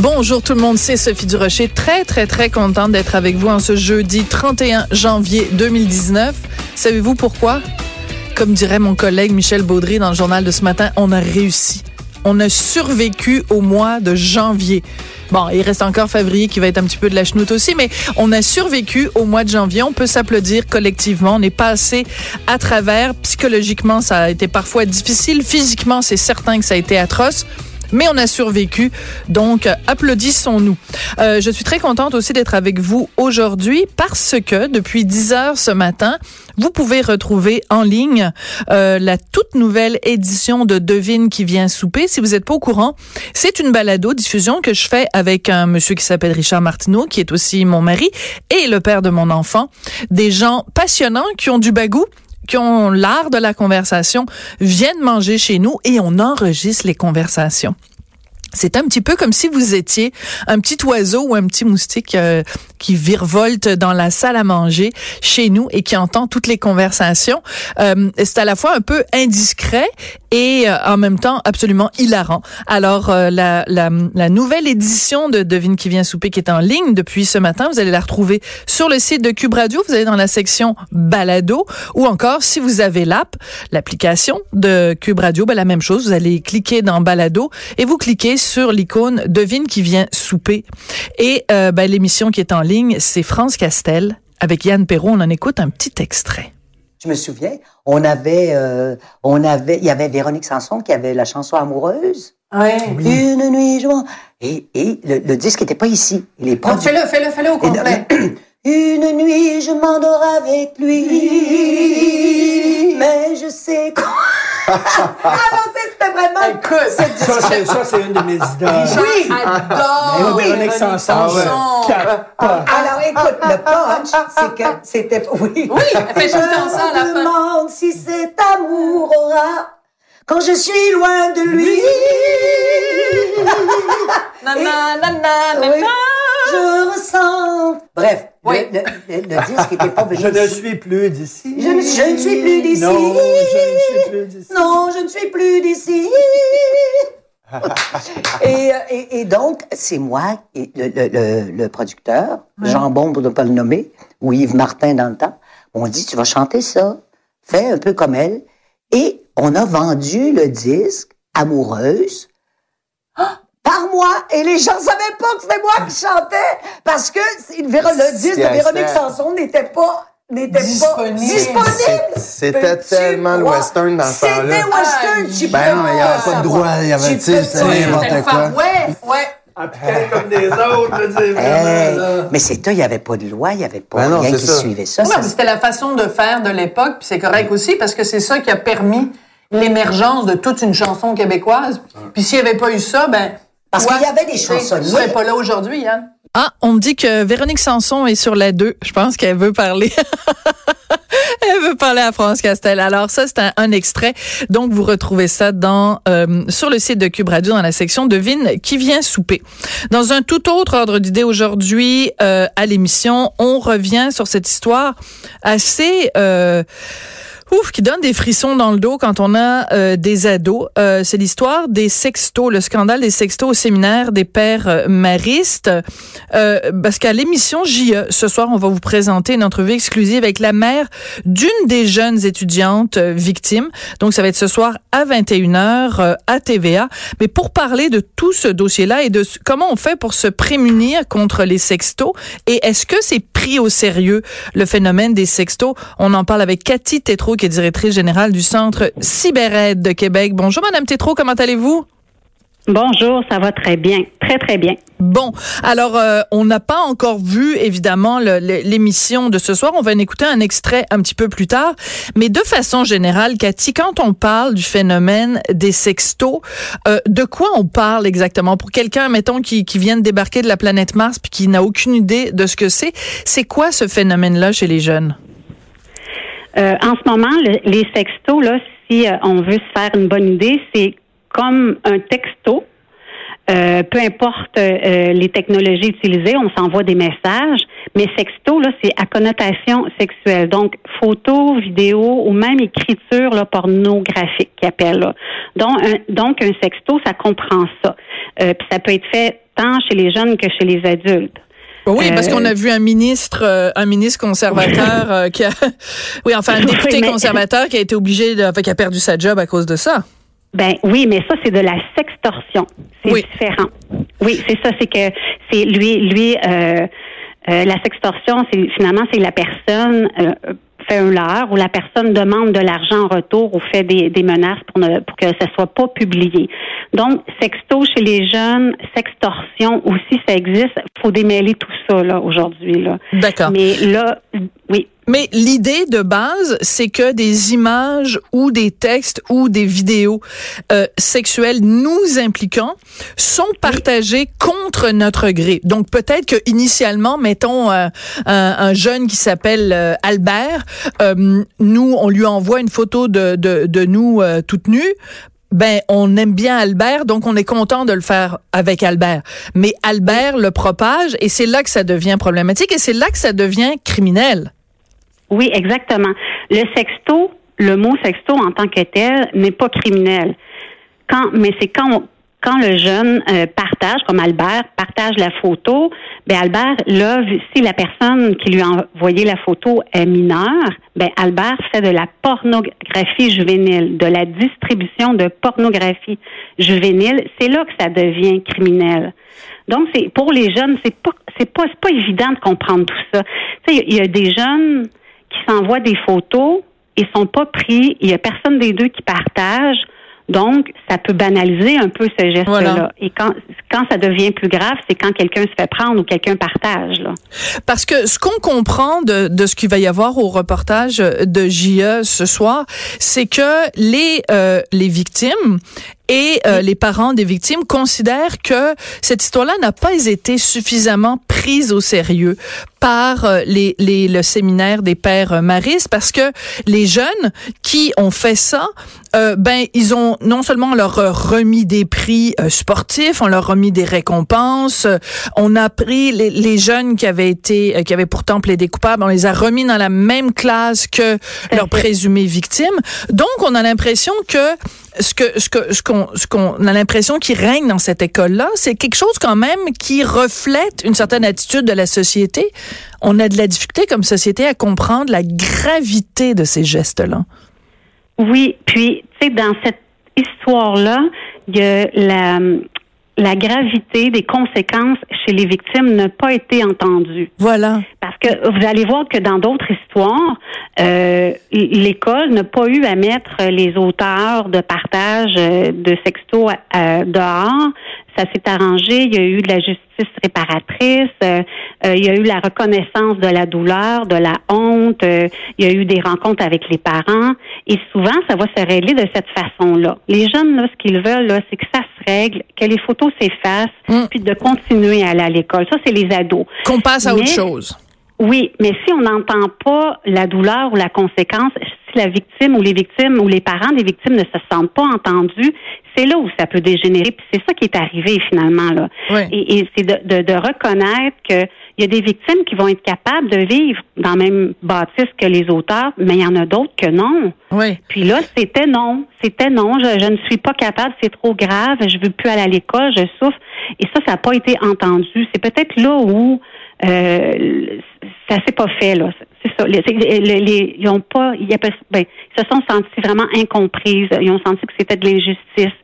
Bonjour tout le monde, c'est Sophie Durocher. Très, très, très contente d'être avec vous en ce jeudi 31 janvier 2019. Savez-vous pourquoi? Comme dirait mon collègue Michel Baudry dans le journal de ce matin, on a réussi. On a survécu au mois de janvier. Bon, il reste encore février qui va être un petit peu de la chenoute aussi, mais on a survécu au mois de janvier. On peut s'applaudir collectivement. On est passé à travers. Psychologiquement, ça a été parfois difficile. Physiquement, c'est certain que ça a été atroce mais on a survécu. Donc, applaudissons-nous. Euh, je suis très contente aussi d'être avec vous aujourd'hui parce que depuis 10 heures ce matin, vous pouvez retrouver en ligne euh, la toute nouvelle édition de Devine qui vient souper. Si vous n'êtes pas au courant, c'est une balado diffusion que je fais avec un monsieur qui s'appelle Richard Martineau, qui est aussi mon mari et le père de mon enfant. Des gens passionnants qui ont du bagou qui ont l'art de la conversation viennent manger chez nous et on enregistre les conversations. C'est un petit peu comme si vous étiez un petit oiseau ou un petit moustique euh, qui virevolte dans la salle à manger chez nous et qui entend toutes les conversations. Euh, c'est à la fois un peu indiscret et euh, en même temps absolument hilarant. Alors euh, la, la, la, nouvelle édition de Devine qui vient souper qui est en ligne depuis ce matin, vous allez la retrouver sur le site de Cube Radio, vous allez dans la section balado ou encore si vous avez l'app, l'application de Cube Radio, ben, la même chose, vous allez cliquer dans balado et vous cliquez sur l'icône Devine qui vient souper. Et euh, ben, l'émission qui est en ligne, c'est France Castel avec Yann Perrault. On en écoute un petit extrait. Je me souviens, on avait, euh, on avait, il y avait Véronique Sanson qui avait la chanson amoureuse. Ouais. Une nuit, je m'en- et, et le, le disque était pas ici. Il est pas. Donc, fais-le, fais-le, fais-le au complet. Une nuit, je m'endors avec lui, mais je sais quoi. Ah non, c'était vraiment... Écoute, Ça, c'est, ça, c'est une de mes idoles. oui, adore Mais Véronique Sanson, capote. Alors écoute, le punch, c'est que c'était oui. Oui, elle fait tout le temps ça à la Je demande si cet amour aura quand je suis loin de lui. Oui, nana. je ressens. Bref, Oui. le, le- le disque était pas venu Je ne suis plus d'ici. Je ne- je ne suis plus d'ici. Non, je ne suis plus d'ici. Non, je ne suis plus d'ici. et, euh, et, et donc, c'est moi, et le, le, producteur, Jean-Bon, pour ne pas le nommer, ou Yves Martin dans le temps, on dit, tu vas chanter ça, fais un peu comme elle. Et on a vendu le disque Amoureuse par moi. Et les gens savaient pas que c'était moi qui chantais parce que le disque de Véronique Sanson n'était pas n'était Disponible. pas disponible. C'était tellement le western dans ce temps-là. C'était western, tu Ben peux non, mais il y avait pas de droit, il y avait, Tu sais, c'était n'importe quoi. West. Ouais. Appliqué comme des autres, là, c'est Hey, vraiment, là. mais c'était, il n'y avait pas de loi, il n'y avait pas Ben non, rien qui ça. suivait ça. Ouais, ça mais c'était la façon de faire de l'époque, puis c'est correct aussi parce que c'est ça qui a permis l'émergence de toute une chanson québécoise. Puis s'il n'y avait pas eu ça, ben Parce qu'il y avait des chansonniers. Tu serais pas là aujourd'hui, Yann. Ah, on me dit que Véronique Sanson est sur la 2. Je pense qu'elle veut parler. Elle veut parler à France Castel. Alors ça, c'est un, un extrait. Donc, vous retrouvez ça dans euh, sur le site de Cube Radio dans la section Devine qui vient souper. Dans un tout autre ordre d'idée aujourd'hui euh, à l'émission, on revient sur cette histoire assez... Euh, Ouf, qui donne des frissons dans le dos quand on a euh, des ados. Euh, c'est l'histoire des sextos, le scandale des sextos au séminaire des pères euh, maristes. Euh, parce qu'à l'émission JE, ce soir, on va vous présenter une entrevue exclusive avec la mère d'une des jeunes étudiantes euh, victimes. Donc, ça va être ce soir à 21h euh, à TVA. Mais pour parler de tout ce dossier-là et de comment on fait pour se prémunir contre les sextos et est-ce que c'est pris au sérieux le phénomène des sextos? On en parle avec Cathy Tétrault qui est directrice générale du Centre CyberAide de Québec. Bonjour, Madame Tétrault, comment allez-vous? Bonjour, ça va très bien, très très bien. Bon, alors euh, on n'a pas encore vu évidemment l'émission de ce soir. On va en écouter un extrait un petit peu plus tard. Mais de façon générale, Cathy, quand on parle du phénomène des sextos, euh, de quoi on parle exactement? Pour quelqu'un, mettons, qui, qui vient de débarquer de la planète Mars puis qui n'a aucune idée de ce que c'est C'est quoi ce phénomène-là chez les jeunes? Euh, en ce moment, le- les sextos, là, si euh, on veut se faire une bonne idée, c'est comme un texto. Euh, peu importe euh, les technologies utilisées, on s'envoie des messages, mais sexto, là, c'est à connotation sexuelle. Donc, photo, vidéo ou même écriture là, pornographique qu'ils appellent. Là. Donc, un, donc, un sexto, ça comprend ça. Euh, puis ça peut être fait tant chez les jeunes que chez les adultes. Oui, parce Euh, qu'on a vu un ministre, euh, un ministre conservateur euh, qui a, oui, enfin un député conservateur qui a été obligé, de, enfin, qui a perdu sa job à cause de ça. Ben oui, mais ça c'est de la sextorsion. C'est Oui. différent. Oui, c'est ça. C'est que c'est lui, lui, euh, euh, la sextorsion, c'est finalement c'est la personne euh, fait un leurre ou la personne demande de l'argent en retour ou fait des, des menaces pour ne pour que ça soit pas publié. Donc sexto chez les jeunes, sextorsion aussi ça existe. Faut démêler tout ça là aujourd'hui là. D'accord. Mais là, oui. Mais l'idée de base, c'est que des images ou des textes ou des vidéos euh, sexuelles nous impliquant sont partagées contre notre gré. Donc peut-être que initialement, mettons euh, un, un jeune qui s'appelle euh, Albert, euh, nous on lui envoie une photo de de, de nous euh, toutes nues. Ben, on aime bien Albert, donc on est content de le faire avec Albert. Mais Albert le propage et c'est là que ça devient problématique et c'est là que ça devient criminel. Oui, exactement. Le sexto, le mot sexto en tant que tel n'est pas criminel. Quand, mais c'est quand quand le jeune euh, partage, comme Albert partage la photo, ben Albert, là, si la personne qui lui a envoyé la photo est mineure, ben Albert fait de la pornographie juvénile, de la distribution de pornographie juvénile. C'est là que ça devient criminel. Donc, c'est pour les jeunes, c'est pas c'est pas pas évident de comprendre tout ça. Il y a des jeunes qui s'envoient des photos et sont pas pris. Il y a personne des deux qui partage. Donc, ça peut banaliser un peu ce geste-là. Voilà. Et quand, quand ça devient plus grave, c'est quand quelqu'un se fait prendre ou quelqu'un partage. Là. Parce que ce qu'on comprend de, de ce qu'il va y avoir au reportage de JE ce soir, c'est que les euh, les victimes et euh, les parents des victimes considèrent que cette histoire-là n'a pas été suffisamment prise au sérieux par euh, les, les, le séminaire des pères euh, Maris parce que les jeunes qui ont fait ça, euh, ben ils ont non seulement leur a remis des prix euh, sportifs, on leur a remis des récompenses, euh, on a pris les, les jeunes qui avaient été euh, qui avaient pourtant plaidé coupables, on les a remis dans la même classe que leurs présumées victimes. Donc on a l'impression que ce que ce que ce qu'on ce qu'on a l'impression qui règne dans cette école là, c'est quelque chose quand même qui reflète une certaine attitude de la société. On a de la difficulté comme société à comprendre la gravité de ces gestes là. Oui, puis, tu sais, dans cette histoire-là, il y a la, la gravité des conséquences chez les victimes n'a pas été entendue. Voilà. Parce que vous allez voir que dans d'autres histoires, euh, l'école n'a pas eu à mettre les auteurs de partage euh, de sexto euh, dehors. Ça s'est arrangé. Il y a eu de la justice réparatrice. euh, il y a eu la reconnaissance de la douleur, de la honte. il y a eu des rencontres avec les parents. Et souvent, ça va se régler de cette façon-là. Les jeunes, là, ce qu'ils veulent, là, c'est que ça que les photos s'effacent, Mm. puis de continuer à aller à l'école. Ça, c'est les ados. Qu'on passe à autre chose. Oui, mais si on n'entend pas la douleur ou la conséquence, si la victime ou les victimes ou les parents des victimes ne se sentent pas entendus, c'est là où ça peut dégénérer. Puis c'est ça qui est arrivé finalement là. Oui. Et, et c'est de, de, de reconnaître que il y a des victimes qui vont être capables de vivre dans la même bâtisse que les auteurs, mais il y en a d'autres que non. Oui. Puis là, c'était non. C'était non. Je, je ne suis pas capable. C'est trop grave. Je veux plus aller à l'école. Je souffre. Et ça, ça n'a pas été entendu. C'est peut-être là où euh, ça s'est pas fait là. C'est ça. Les, les- les- ils ont pas. Ils, ben, ils se sont sentis vraiment incomprises. Ils ont senti que c'était de l'injustice.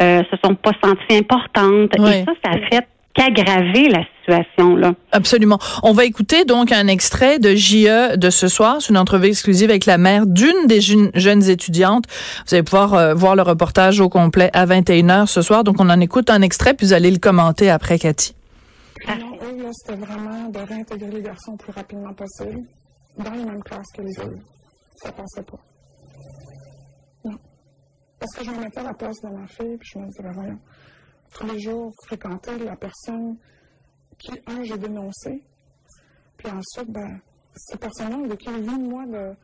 Euh, se sont pas sentis importantes. Et ça, ça a fait qu'aggraver la situation là. Absolument. On va écouter donc un extrait de JE de ce soir. C'est une entrevue exclusive avec la mère d'une des jeunes, étudiantes. Vous allez pouvoir euh, voir le reportage au complet à 21h ce soir. Donc on en écoute un extrait puis vous allez le commenter après Cathy. Non, eux, là, c'était vraiment de réintégrer les garçons le plus rapidement possible dans les mêmes classes que les filles. Ça passait pas. Non. Parce que je me mettais à la place de ma fille, puis je me disais, ben voyons, tous les jours, fréquenter la personne qui, un, j'ai dénoncé, puis ensuite, ben, ces personnes-là ont vécu une vie, moi, de,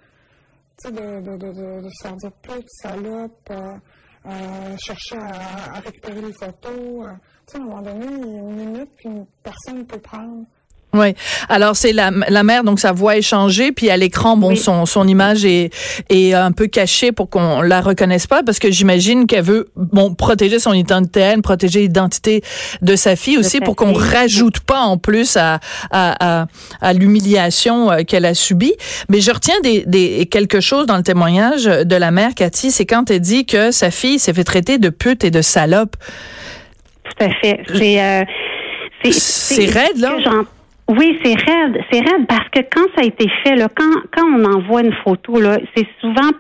sais, de, de, de, de, de se faire dire salope, euh, euh, chercher à, récupérer les photos. euh. tu sais, à un moment donné, une minute qu'une personne peut prendre. Oui. Alors c'est la, la mère, donc sa voix est changée, puis à l'écran, bon, Oui. son, son image est, est un peu cachée pour qu'on la reconnaisse pas, parce que j'imagine qu'elle veut bon protéger son identité, elle, protéger l'identité de sa fille aussi, pour qu'on rajoute pas en plus à à, à, à l'humiliation euh, qu'elle a subie. Mais je retiens des, des quelque chose dans le témoignage de la mère Cathy, c'est quand elle dit que sa fille s'est fait traiter de pute et de salope. Tout à fait. C'est euh, C'est raide, là. Oui, c'est raide. C'est raide parce que quand ça a été fait, là, quand, quand on envoie une photo, là, c'est souvent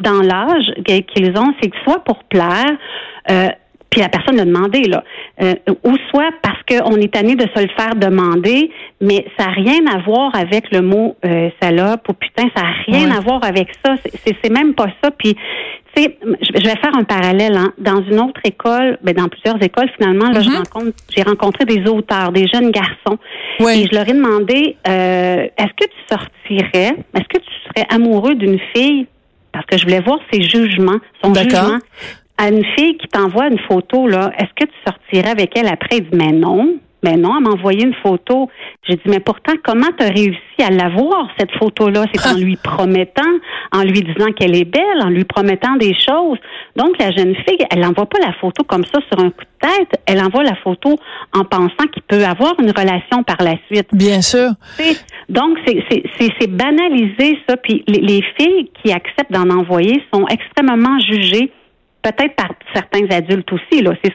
dans l'âge qu'ils ont, c'est que soit pour plaire, euh, puis la personne l'a demandé, là, euh, ou soit parce qu'on est tanné de se le faire demander, mais ça n'a rien à voir avec le mot euh, salope ou putain, ça n'a rien Ouais. à voir avec ça. C'est- même pas ça. Puis, tu sais, je vais faire un parallèle. Hein. Dans une autre école, ben, dans plusieurs écoles, finalement, là, je Mhm. rencontre, j'ai rencontré des auteurs, des jeunes garçons, Oui. et je leur ai demandé, euh, est-ce que tu sortirais, est-ce que tu serais amoureux d'une fille, parce que je voulais voir ses jugements, son jugement, à une fille qui t'envoie une photo, là, est-ce que tu sortirais avec elle après? Il dit, mais non. Mais non, elle m'a envoyé une photo. J'ai dit, mais pourtant, comment tu as réussi à l'avoir, cette photo-là? C'est en lui promettant, en lui disant qu'elle est belle, en lui promettant des choses. Donc, la jeune fille, elle n'envoie pas la photo comme ça sur un coup de tête. Elle envoie la photo en pensant qu'il peut avoir une relation par la suite. Bien sûr. Donc, c'est- c'est c'est- c'est banalisé, ça. Puis les, les filles qui acceptent d'en envoyer sont extrêmement jugées, peut-être par certains adultes aussi. là. C'est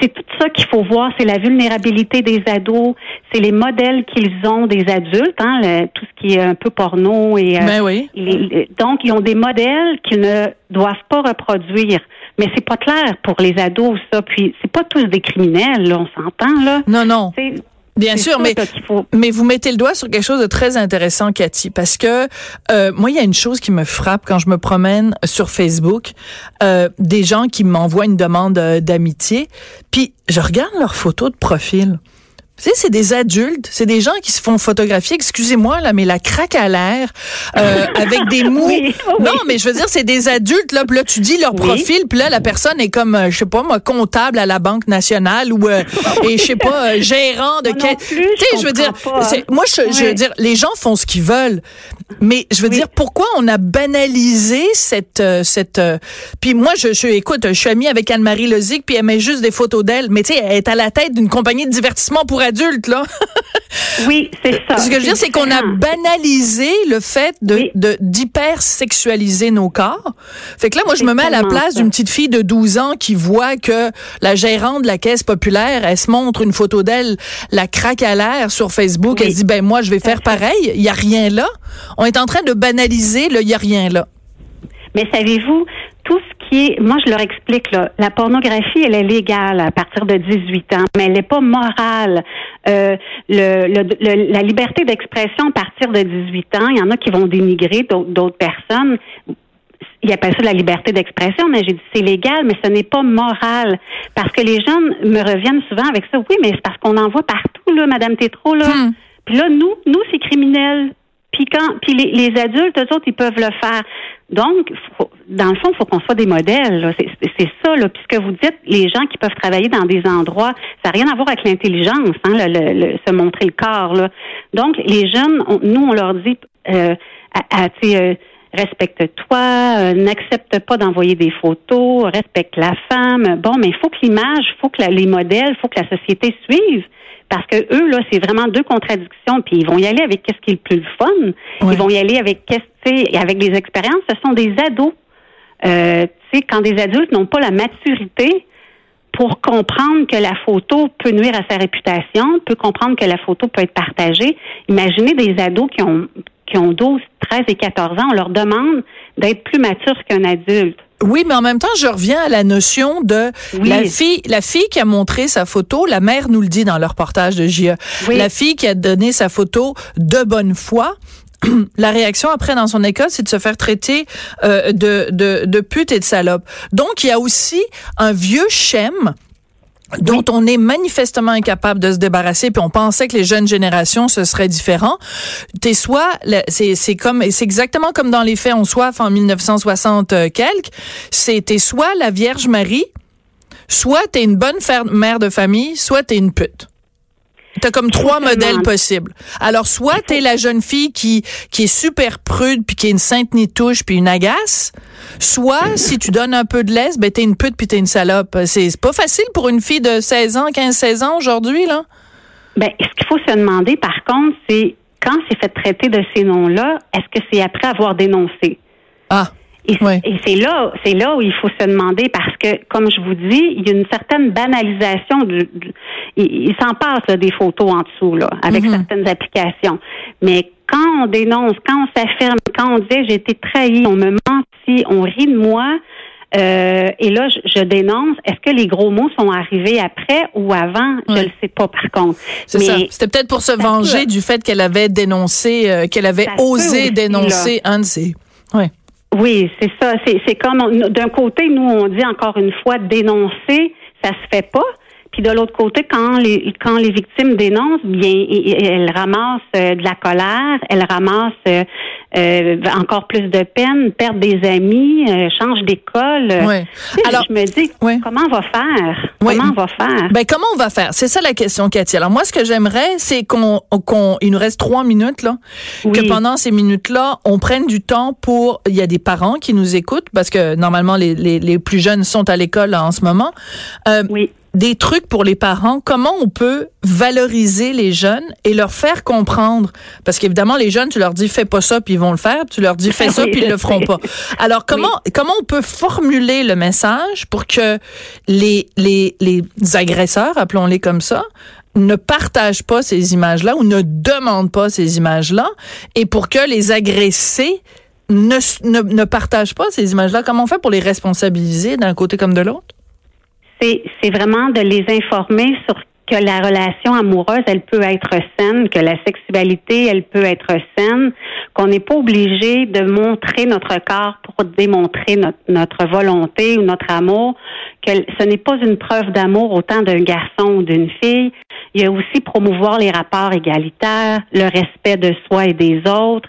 c'est tout ça qu'il faut voir. C'est la vulnérabilité des ados, c'est les modèles qu'ils ont des adultes, hein, le- tout ce qui est un peu porno et euh, Ben oui. les- les- donc ils ont des modèles qu'ils ne doivent pas reproduire. Mais c'est pas clair pour les ados ça. Puis c'est pas tous des criminels, là, on s'entend là. Non, non. C'est- Bien sûr, mais mais vous mettez le doigt sur quelque chose de très intéressant, Cathy, parce que euh, moi, il y a une chose qui me frappe quand je me promène sur Facebook, euh, des gens qui m'envoient une demande euh, d'amitié, puis je regarde leurs photos de profil. Tu sais, c'est des adultes, c'est des gens qui se font photographier, excusez-moi là, mais la craque à l'air, euh, avec des mous. Oui, oui. Non, mais je veux dire, c'est des adultes là, puis là tu dis leur Oui. profil, puis là la personne est comme, euh, je sais pas moi, comptable à la Banque nationale ou euh, et je sais pas, euh, gérant de quel. Tu sais, je veux dire, moi je, je veux dire, les gens font ce qu'ils veulent, mais je veux Oui. dire, pourquoi on a banalisé cette euh, cette. euh, puis moi, je, je écoute, je suis amie avec Anne-Marie Lozic, puis elle met juste des photos d'elle, mais tu sais, elle est à la tête d'une compagnie de divertissement pour adultes là. Oui, c'est ça. Ce que je veux dire, c'est qu'on a banalisé le fait de Oui. d'hypersexualiser nos corps. Fait que là, moi, je me mets à la place d'une petite fille de 12 ans qui voit que la gérante de la caisse populaire, elle se montre une photo d'elle, la craque à l'air sur Facebook. Oui. Elle se dit, ben moi, je vais faire pareil. Il y a rien là. On est en train de banaliser le il y a rien là. Mais savez-vous, tout ce qui est, moi je leur explique là, la pornographie, elle est légale à partir de 18 ans, mais elle n'est pas morale. Euh, le, le- le- la liberté d'expression à partir de 18 ans, il y en a qui vont dénigrer d'autres personnes. Ils appellent ça la liberté d'expression, mais j'ai dit c'est légal, mais ce n'est pas moral. Parce que les jeunes me reviennent souvent avec ça. Oui, mais c'est parce qu'on en voit partout, là, Madame Tétro, là. Hmm. Puis là, nous, nous, c'est criminel. Puis quand, puis les, les adultes, eux autres, ils peuvent le faire. Donc, faut- dans le fond, il faut qu'on soit des modèles. C'est ça, là. Puisque vous dites, les gens qui peuvent travailler dans des endroits, ça n'a rien à voir avec l'intelligence, hein, le, le- se montrer le corps. Là. Donc, les jeunes, on- nous, on leur dit, euh, à, à, euh, respecte-toi, euh, n'accepte pas d'envoyer des photos, respecte la femme. Bon, mais il faut que l'image, il faut que les modèles, il faut que la société suive. Parce que eux, là, c'est vraiment deux contradictions. Puis ils vont y aller avec qu'est-ce qui est le plus fun. Ouais. Ils vont y aller avec qu'est-ce, avec des expériences. Ce sont des ados. Euh, tu sais, quand des adultes n'ont pas la maturité pour comprendre que la photo peut nuire à sa réputation, peut comprendre que la photo peut être partagée. Imaginez des ados qui ont qui ont 12, 13 et 14 ans, on leur demande d'être plus matures qu'un adulte. Oui, mais en même temps, je reviens à la notion de Oui. la fille, la fille qui a montré sa photo. La mère nous le dit dans le reportage de JE. Oui. La fille qui a donné sa photo de bonne foi. La réaction après dans son école, c'est de se faire traiter euh, de, de, de pute et de salope. Donc, il y a aussi un vieux schème dont on est manifestement incapable de se débarrasser, puis on pensait que les jeunes générations ce serait différent. T'es soit, c'est comme, c'est exactement comme dans les faits on soif en 1960 euh, t'es soit la Vierge Marie, soit t'es une bonne mère de famille, soit t'es une pute. T'as comme trois modèles possibles. Alors, soit t'es la jeune fille qui, qui est super prude, puis qui est une sainte nitouche, puis une agace. Soit, si tu donnes un peu de laisse, ben t'es une pute, puis t'es une salope. C'est pas facile pour une fille de 16 ans, 15-16 ans aujourd'hui, là. Ben, ce qu'il faut se demander, par contre, c'est quand c'est fait traiter de ces noms-là, est-ce que c'est après avoir dénoncé? Ah, Et, et c'est là, c'est là où il faut se demander parce que, comme je vous dis, il y a une certaine banalisation du, du- il, il s'en passe là, des photos en dessous là, avec Mhm. certaines applications. Mais quand on dénonce, quand on s'affirme, quand on dit j'ai été trahi, on me mentit, on rit de moi, euh, et là je, je dénonce. Est-ce que les gros mots sont arrivés après ou avant? Je Ouais. le sais pas par contre. c'est ça. C'était peut-être pour se venger peut- du fait qu'elle avait dénoncé, euh, qu'elle avait Ça osé aussi, dénoncer un de ses... Ouais. Oui, c'est ça. C'est, comme d'un côté, nous on dit encore une fois dénoncer, ça se fait pas. Puis de l'autre côté, quand les quand les victimes dénoncent, bien elles ramassent euh, de la colère, elles ramassent euh, euh, encore plus de peine, perdent des amis, euh, changent d'école. Ouais. Tu sais, Alors- je me dis Ouais. comment on va faire? Ouais. Comment on va faire? Ben comment on va faire? C'est ça la question, Cathy. Alors moi, ce que j'aimerais, c'est qu'on, qu'on, il nous reste trois minutes là, Oui. que pendant ces minutes-là, on prenne du temps pour. Il y a des parents qui nous écoutent parce que normalement les, les, les plus jeunes sont à l'école là, en ce moment. Euh, Oui. Des trucs pour les parents. Comment on peut valoriser les jeunes et leur faire comprendre? Parce qu'évidemment, les jeunes, tu leur dis fais pas ça puis ils vont le faire. Tu leur dis fais ça puis ils le feront pas. Alors comment comment on peut formuler le message pour que les les les agresseurs, appelons-les comme ça, ne partagent pas ces images-là ou ne demandent pas ces images-là? Et pour que les agressés ne, ne, ne partagent pas ces images-là. Comment on fait pour les responsabiliser d'un côté comme de l'autre? C'est vraiment de les informer sur que la relation amoureuse, elle peut être saine, que la sexualité, elle peut être saine, qu'on n'est pas obligé de montrer notre corps pour démontrer notre, notre volonté ou notre amour, que ce n'est pas une preuve d'amour autant d'un garçon ou d'une fille. Il y a aussi promouvoir les rapports égalitaires, le respect de soi et des autres.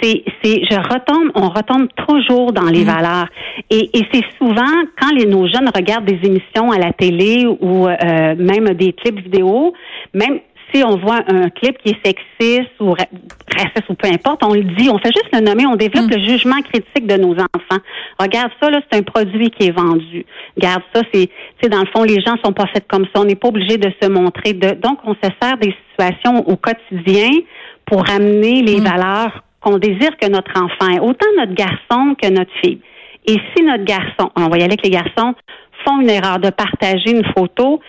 C'est, c'est, je retombe, on retombe toujours dans les valeurs. Et, et c'est souvent quand les, nos jeunes regardent des émissions à la télé ou euh, même des clips vidéo, même si on voit un clip qui est sexiste ou ra- raciste ou peu importe, on le dit, on fait juste le nommer, on développe le jugement critique de nos enfants. Regarde ça, là, c'est un produit qui est vendu. Regarde ça, c'est, tu sais, dans le fond, les gens sont pas faits comme ça. On n'est pas obligé de se montrer. De, donc, on se sert des situations au quotidien pour amener les valeurs qu'on désire que notre enfant ait, autant notre garçon que notre fille. Et si notre garçon, on va y aller avec les garçons, font une erreur de partager une photo,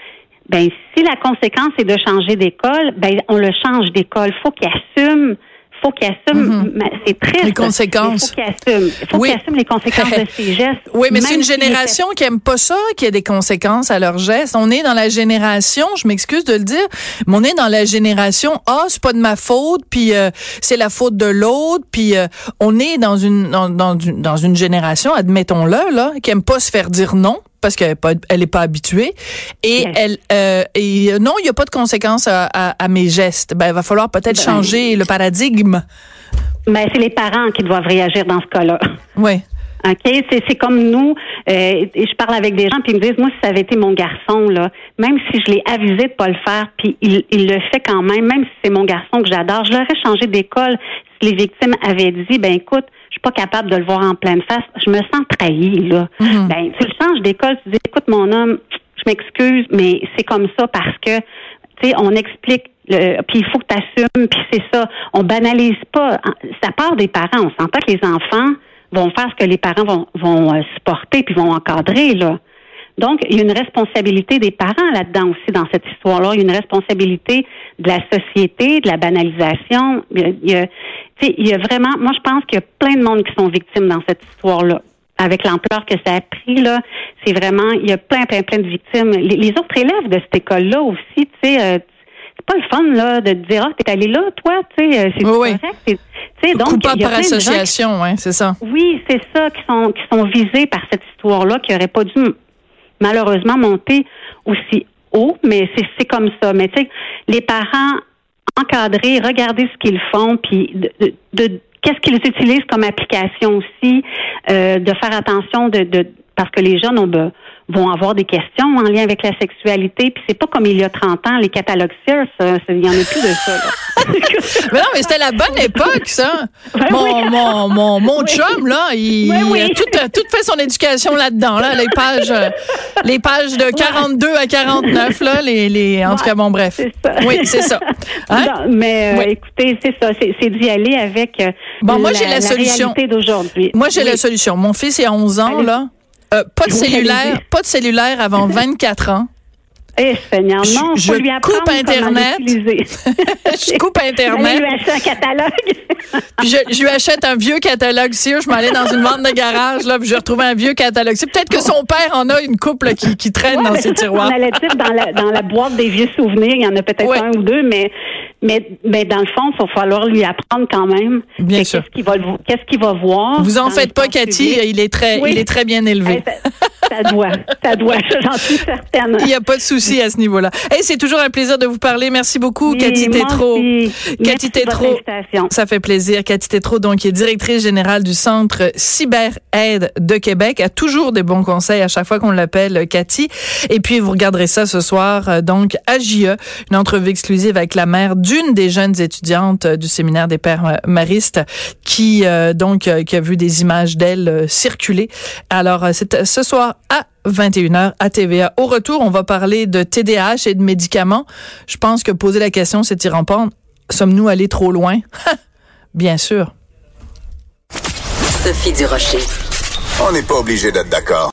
ben si la conséquence est de changer d'école, ben on le change d'école. Faut qu'il assume, faut qu'il assume. mais C'est triste. Les conséquences. mais Faut qu'il assume. Faut Oui. qu'il assume les conséquences de ses gestes. Oui, mais c'est une génération qui aime pas ça, qui a des conséquences à leurs gestes. On est dans la génération, je m'excuse de le dire, mais on est dans la génération ah c'est pas de ma faute, puis euh, c'est la faute de l'autre, puis euh, on est dans une dans, dans une dans une génération, admettons-le là, qui aime pas se faire dire non parce qu'elle est pas elle est pas habituée et Yes. elle euh, et euh, non il y a pas de conséquences à, à, à mes gestes ben il va falloir peut-être Ben, changer le paradigme Ben, c'est les parents qui doivent réagir dans ce cas-là. oui OK, c'est c'est comme nous. euh, je parle avec des gens puis ils me disent moi si ça avait été mon garçon là, même si je l'ai avisé de pas le faire puis il, il le fait quand même, même si c'est mon garçon que j'adore, je l'aurais changé d'école si les victimes avaient dit ben écoute, suis pas capable de le voir en pleine face, je me sens trahie là. Ben tu le changes d'école, tu dis écoute mon homme, je m'excuse mais c'est comme ça parce que tu sais on explique puis il faut que tu assumes, puis c'est ça. On banalise pas. Ça part des parents. On s'entend que les enfants vont faire ce que les parents vont, vont euh, supporter puis vont encadrer là. Donc, il y a une responsabilité des parents là-dedans aussi dans cette histoire-là. Il y a une responsabilité de la société, de la banalisation. Il y a, il y a, tu sais, il y a vraiment, moi je pense qu'il y a plein de monde qui sont victimes dans cette histoire-là. Avec l'ampleur que ça a pris, là, c'est vraiment, il y a plein, plein, plein de victimes. Les, les autres élèves de cette école-là aussi, tu sais, euh, c'est pas le fun là de te dire ah t'es allé là toi tu sais euh, c'est Oui, correct C'est- tu sais donc Coupable il y a par qui- association, ouais, c'est ça. oui, c'est ça, qui sont, qui sont visés par cette histoire-là, qui n'aurait pas dû malheureusement monter aussi haut, mais c'est comme ça. Mais tu sais, les parents encadrer, regarder ce qu'ils font, puis de, de- qu'est-ce qu'ils utilisent comme application aussi, euh, de faire attention de, de parce que les jeunes ont vont avoir des questions en lien avec la sexualité, puis c'est pas comme il y a 30 ans, les catalogues Sears, ça, ça- il y en a plus de ça. là. Mais non, mais c'était la bonne époque, ça. Ouais, Mon, oui. mon, mon, mon Oui. chum, là, il, oui. a tout, a tout fait son éducation là-dedans, là, les pages, euh, les pages de 42 à 49, là, les, les, en tout cas, bon, bref. Ça. Oui, c'est ça. Hein? Non, mais euh, écoutez, c'est ça, c'est d'y aller avec euh, Bon, moi, j'ai la solution. réalité d'aujourd'hui. Moi, j'ai la solution. Mon fils, il a 11 ans, Allez. là. Euh, pas de cellulaire, pas de cellulaire avant 24 ans. Eh, Seigneur, Je- non, je faut lui apprendre coupe Internet. Je coupe Internet. lui acheter un catalogue. Puis je, je lui achète un vieux catalogue Sears. Je m'allais dans une vente de garage, là, puis je retrouvais un vieux catalogue. C'est peut-être que son père en a une couple qui, qui traîne Ouais, dans ses ça, tiroirs. On allait dire dans la, dans la boîte des vieux souvenirs, il y en a peut-être Ouais. un ou deux, mais, mais, mais dans le fond, il va falloir lui apprendre quand même. Bien sûr. Qu'est-ce qu'il va, le- qu'est-ce qu'il va voir. Vous en faites pas, Cathy. public. Il est très, Oui. il est très bien Eh, élevé. ça, ça doit, ça doit, j'en suis certaine. Il n'y a pas de souci à ce niveau-là. Hey, c'est toujours un plaisir de vous parler. Merci beaucoup, Oui, Cathy Tétrault. Cathy Tétrault. Ça fait plaisir. Cathy Tétrault, donc, qui est directrice générale du Centre Cyber Aide de Québec, a toujours des bons conseils à chaque fois qu'on l'appelle Cathy. Et puis, vous regarderez ça ce soir, euh, donc, à JE, une entrevue exclusive avec la mère d'une des jeunes étudiantes euh, du séminaire des pères maristes qui, euh, donc, euh, qui a vu des images d'elle circuler. Alors, c'est ce soir à 21h à TVA. Au retour, on va parler de TDAH et de médicaments. Je pense que poser la question, c'est y répondre. Sommes-nous allés trop loin? Bien sûr. Sophie Durocher. On n'est pas obligé d'être d'accord.